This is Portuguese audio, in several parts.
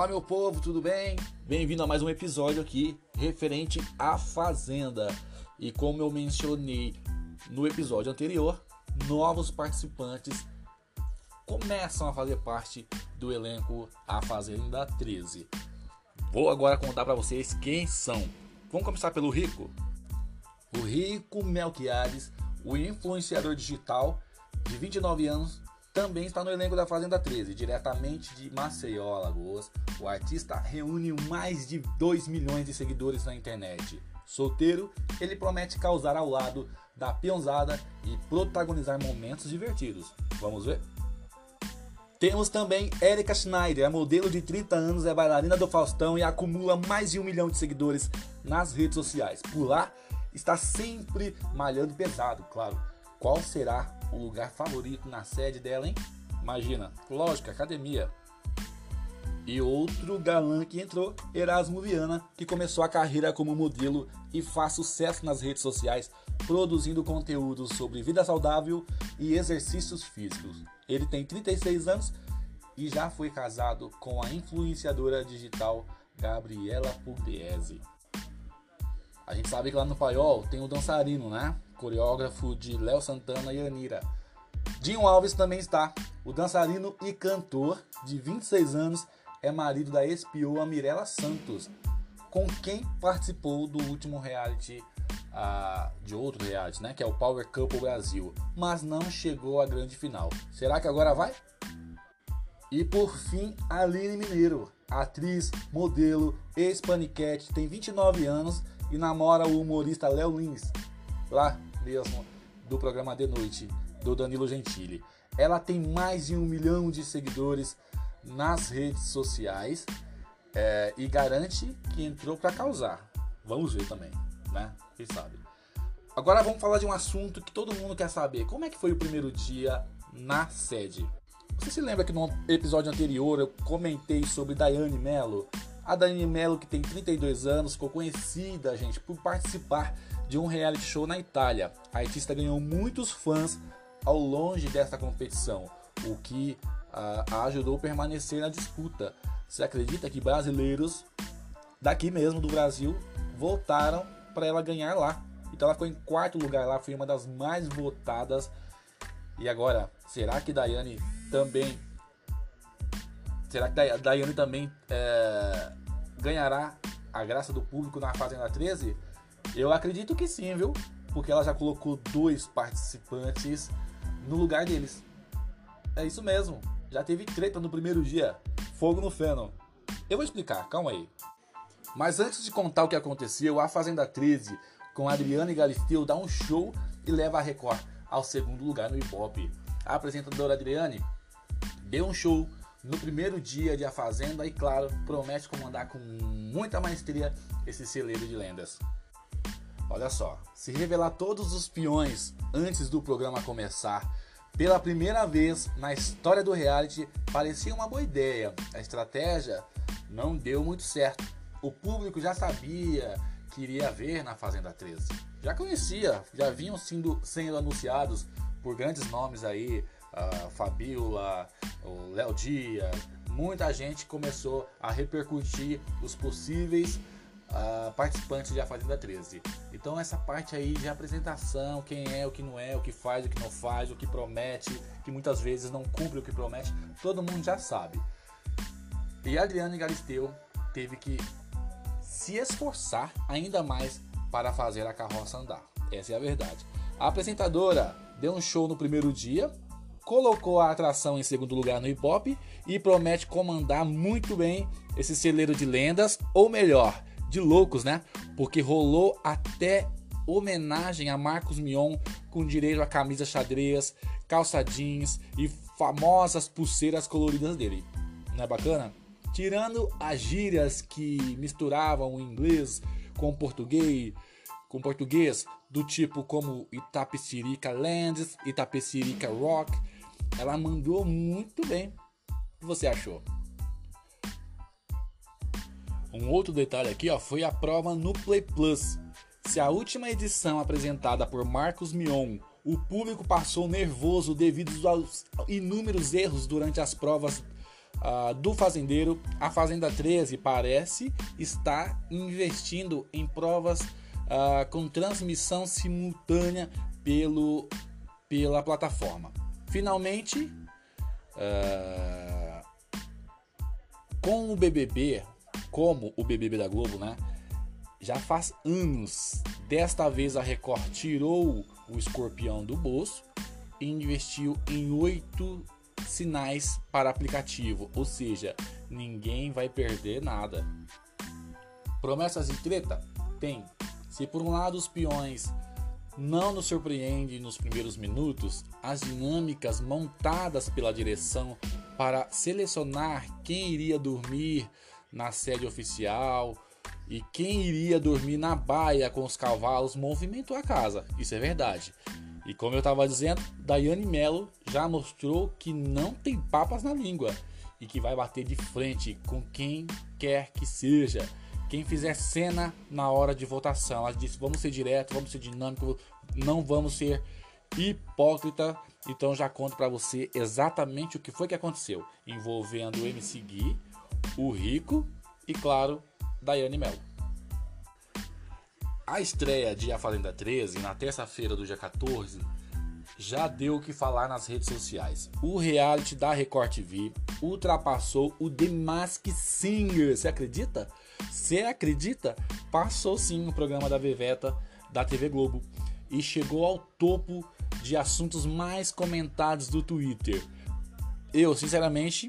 Fala meu povo, tudo bem? Bem-vindo a mais um episódio aqui referente à Fazenda. E como eu mencionei no episódio anterior, novos participantes começam a fazer parte do elenco A Fazenda 13. Vou agora contar para vocês quem são. Vamos começar pelo Rico. O Rico Melquiades, o influenciador digital de 29 anos, também está no elenco da Fazenda 13, diretamente de Maceió, Alagoas. O artista reúne mais de 2 milhões de seguidores na internet. Solteiro, ele promete causar ao lado da peãozada e protagonizar momentos divertidos. Vamos ver? Temos também Erika Schneider, a modelo de 30 anos, é bailarina do Faustão e acumula mais de um milhão de seguidores nas redes sociais. Por lá, está sempre malhando pesado, claro. Qual será o lugar favorito na sede dela, hein? Imagina, lógico, academia. E outro galã que entrou, Erasmo Viana, que começou a carreira como modelo e faz sucesso nas redes sociais, produzindo conteúdos sobre vida saudável e exercícios físicos. Ele tem 36 anos e já foi casado com a influenciadora digital Gabriela Pugliese. A gente sabe que lá no Paiol tem o dançarino, né? Coreógrafo de Léo Santana e Anira. Dinho Alves também está. O dançarino e cantor de 26 anos é marido da espioa Mirella Santos, com quem participou do último reality uh, de outro reality, né? Que é o Power Couple Brasil, mas não chegou à grande final. Será que agora vai? E por fim, Aline Mineiro, atriz, modelo, ex-paniquete, tem 29 anos e namora o humorista Léo Lins, lá mesmo do programa De Noite do Danilo Gentili. Ela tem mais de um milhão de seguidores nas redes sociais é, e garante que entrou para causar. Vamos ver também, né? Quem sabe? Agora vamos falar de um assunto que todo mundo quer saber. Como é que foi o primeiro dia na sede? Você se lembra que no episódio anterior eu comentei sobre Daiane Mello? A Dani Mello, que tem 32 anos, ficou conhecida, gente, por participar de um reality show na Itália. A artista ganhou muitos fãs ao longe dessa competição, o que a ajudou a permanecer na disputa. Você acredita que brasileiros daqui mesmo do Brasil votaram para ela ganhar lá? Então ela ficou em quarto lugar lá, foi uma das mais votadas. E agora, será que Daiane também será que Daiane também é, ganhará a graça do público na Fazenda 13? Eu acredito que sim, viu? Porque ela já colocou dois participantes no lugar deles. É isso mesmo. Já teve treta no primeiro dia. Fogo no feno. Eu vou explicar, calma aí. Mas antes de contar o que aconteceu, a Fazenda 13 com Adriana e Galisteu dá um show e leva a Record ao segundo lugar no Ibope. A apresentadora Adriane deu um show no primeiro dia de A Fazenda e, claro, promete comandar com muita maestria esse celeiro de lendas. Olha só, se revelar todos os peões antes do programa começar, pela primeira vez na história do reality, parecia uma boa ideia. A estratégia não deu muito certo. O público já sabia que iria ver na Fazenda 13. Já conhecia, já vinham sendo, sendo anunciados por grandes nomes aí, a Fabiola, o Léo Dias, muita gente começou a repercutir os possíveis uh, participantes de A Fazenda 13. Então essa parte aí de apresentação, quem é, o que não é, o que faz, o que não faz, o que promete, que muitas vezes não cumpre o que promete, todo mundo já sabe. E Adriano Galisteu teve que se esforçar ainda mais para fazer a carroça andar. Essa é a verdade. A apresentadora deu um show no primeiro dia, colocou a atração em segundo lugar no hip hop e promete comandar muito bem esse celeiro de lendas, ou melhor, de loucos, né? Porque rolou até homenagem a Marcos Mion com direito a camisa xadrez, calça jeans e famosas pulseiras coloridas dele. Não é bacana? Tirando as gírias que misturavam o inglês com o português, com português, do tipo como Itapecirica Lands, Itapecirica Rock. Ela mandou muito bem. O que você achou? Um outro detalhe aqui ó, foi a prova no Play Plus. Se a última edição apresentada por Marcos Mion, o público passou nervoso devido aos inúmeros erros durante as provas uh, do fazendeiro, a Fazenda 13 parece estar investindo em provas uh, com transmissão simultânea pelo, pela plataforma. Finalmente, uh, com o BBB, como o BBB da Globo, né? Já faz anos. Desta vez a Record tirou o escorpião do bolso e investiu em oito sinais para aplicativo, ou seja, ninguém vai perder nada. Promessas de treta? Tem. Se por um lado os peões não nos surpreendem nos primeiros minutos, as dinâmicas montadas pela direção para selecionar quem iria dormir na sede oficial e quem iria dormir na baia com os cavalos movimentou a casa. Isso é verdade. E como eu estava dizendo, Daiane Mello já mostrou que não tem papas na língua e que vai bater de frente com quem quer que seja. Quem fizer cena na hora de votação. Ela disse: vamos ser direto, vamos ser dinâmico, não vamos ser hipócrita. Então já conto para você exatamente o que foi que aconteceu, envolvendo o MC Gui, o Rico e, claro, Daiane Mello. A estreia de A Fazenda 13, na terça-feira do dia 14, já deu o que falar nas redes sociais. O reality da Record TV ultrapassou o The Mask Singer. Você acredita? Você acredita? Passou sim o programa da Veveta da TV Globo e chegou ao topo de assuntos mais comentados do Twitter. Eu, sinceramente,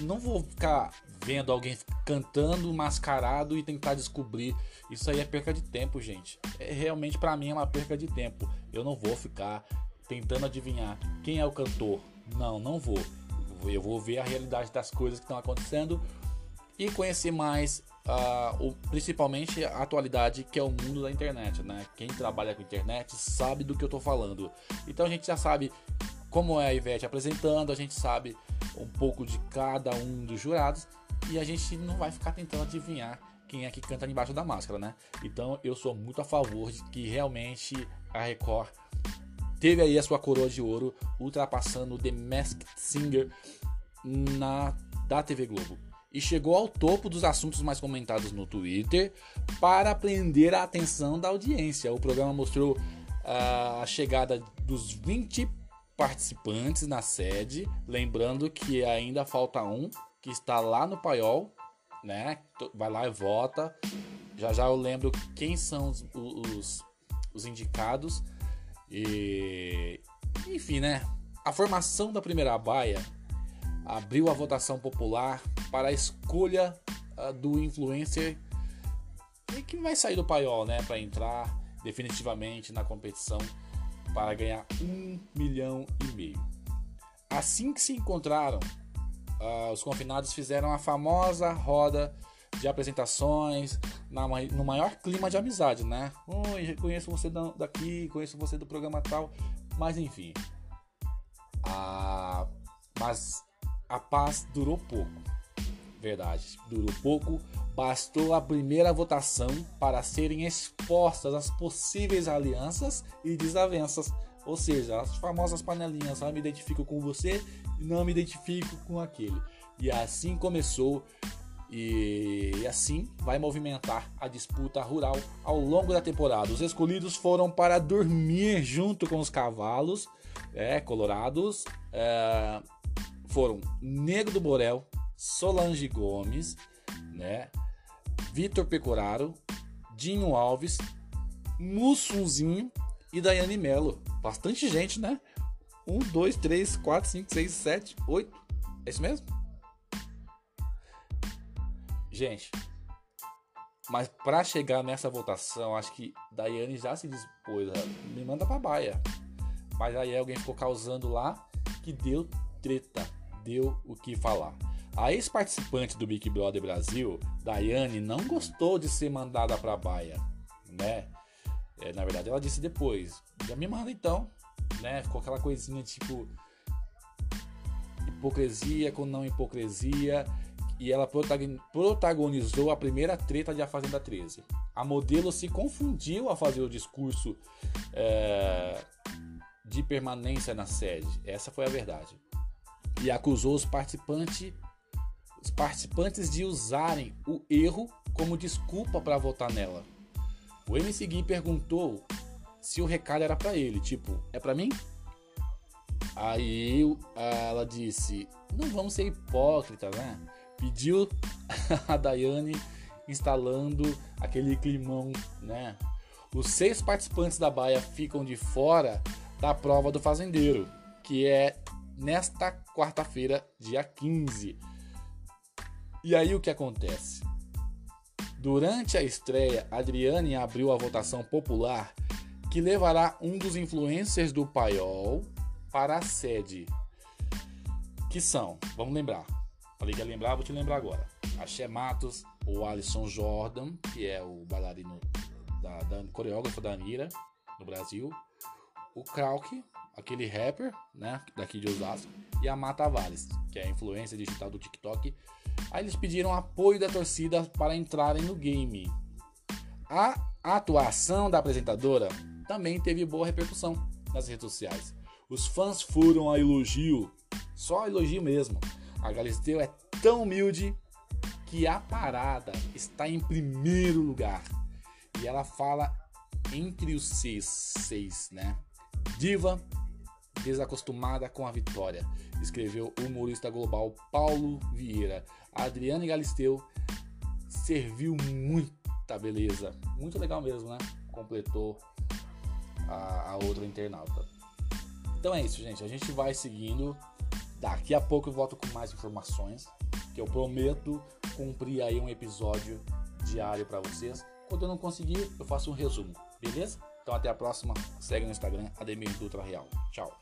não vou ficar vendo alguém cantando mascarado e tentar descobrir. Isso aí é perca de tempo, gente. É, realmente para mim é uma perca de tempo. Eu não vou ficar tentando adivinhar quem é o cantor. Não, não vou. Eu vou ver a realidade das coisas que estão acontecendo e conhecer mais, uh, o, principalmente a atualidade que é o mundo da internet, né? Quem trabalha com internet sabe do que eu estou falando. Então a gente já sabe como é a Ivete apresentando, a gente sabe um pouco de cada um dos jurados e a gente não vai ficar tentando adivinhar quem é que canta embaixo da máscara, né? Então eu sou muito a favor de que realmente a Record teve aí a sua coroa de ouro, ultrapassando o The Masked Singer na da TV Globo. E chegou ao topo dos assuntos mais comentados no Twitter para prender a atenção da audiência. O programa mostrou uh, a chegada dos 20 participantes na sede, lembrando que ainda falta um que está lá no paiol, né? Vai lá e vota. Já já eu lembro quem são os, os, os indicados. E enfim, né? A formação da primeira baia abriu a votação popular para a escolha uh, do influencer que vai sair do paiol, né, para entrar definitivamente na competição para ganhar um milhão e meio. Assim que se encontraram uh, os confinados fizeram a famosa roda de apresentações na, no maior clima de amizade, né? Oi, conheço você daqui, conheço você do programa tal, mas enfim. A, mas a paz durou pouco, verdade, durou pouco. Bastou a primeira votação para serem expostas as possíveis alianças e desavenças ou seja, as famosas panelinhas, ah, me identifico com você e não me identifico com aquele. E assim começou e assim vai movimentar a disputa rural ao longo da temporada. Os escolhidos foram para dormir junto com os cavalos é, colorados. É, foram Negro do Borel, Solange Gomes, né, Vitor Pecoraro, Dinho Alves, Mussunzinho e Daiane Melo. Bastante gente, né? 1, 2, 3, 4, 5, 6, 7, 8. É isso mesmo? Gente, mas para chegar nessa votação, acho que Daiane já se dispôs. Me manda pra baia. Mas aí alguém ficou causando lá que deu treta, deu o que falar. A ex-participante do Big Brother Brasil, Daiane, não gostou de ser mandada pra baia, né? É, na verdade, ela disse depois: já me manda então, né? Ficou aquela coisinha tipo hipocrisia com não hipocrisia. E ela protagonizou a primeira treta de A Fazenda 13. A modelo se confundiu a fazer o discurso é, de permanência na sede. Essa foi a verdade. E acusou os participantes os participantes de usarem o erro como desculpa para votar nela. O MC Gui perguntou se o recado era para ele, tipo, é para mim? Aí ela disse, não vamos ser hipócritas, né? Pediu a Daiane instalando aquele climão, né? Os seis participantes da baia ficam de fora da prova do fazendeiro, que é nesta quarta-feira, dia 15. E aí o que acontece? Durante a estreia, Adriane abriu a votação popular que levará um dos influencers do paiol para a sede. Que são, vamos lembrar. Falei que ia lembrar, vou te lembrar agora. Axé Matos, o Alisson Jordan, que é o bailarino da, da coreógrafo da Anira no Brasil, o Krauk, aquele rapper, né, daqui de Osasco, e a Mata Tavares, que é a influência digital do TikTok. Aí eles pediram apoio da torcida para entrarem no game. A atuação da apresentadora também teve boa repercussão nas redes sociais. Os fãs foram a elogio, só elogio mesmo. A Galisteu é tão humilde que a parada está em primeiro lugar. E ela fala entre os seis, seis né? Diva desacostumada com a vitória, escreveu o humorista global Paulo Vieira. A Adriane Galisteu serviu muita beleza, muito legal mesmo, né? Completou a, a outra internauta. Então é isso, gente. A gente vai seguindo. Daqui a pouco eu volto com mais informações, que eu prometo cumprir aí um episódio diário para vocês. Quando eu não conseguir, eu faço um resumo, beleza? Então até a próxima. Segue no Instagram, Ademir Dutra Real. Tchau.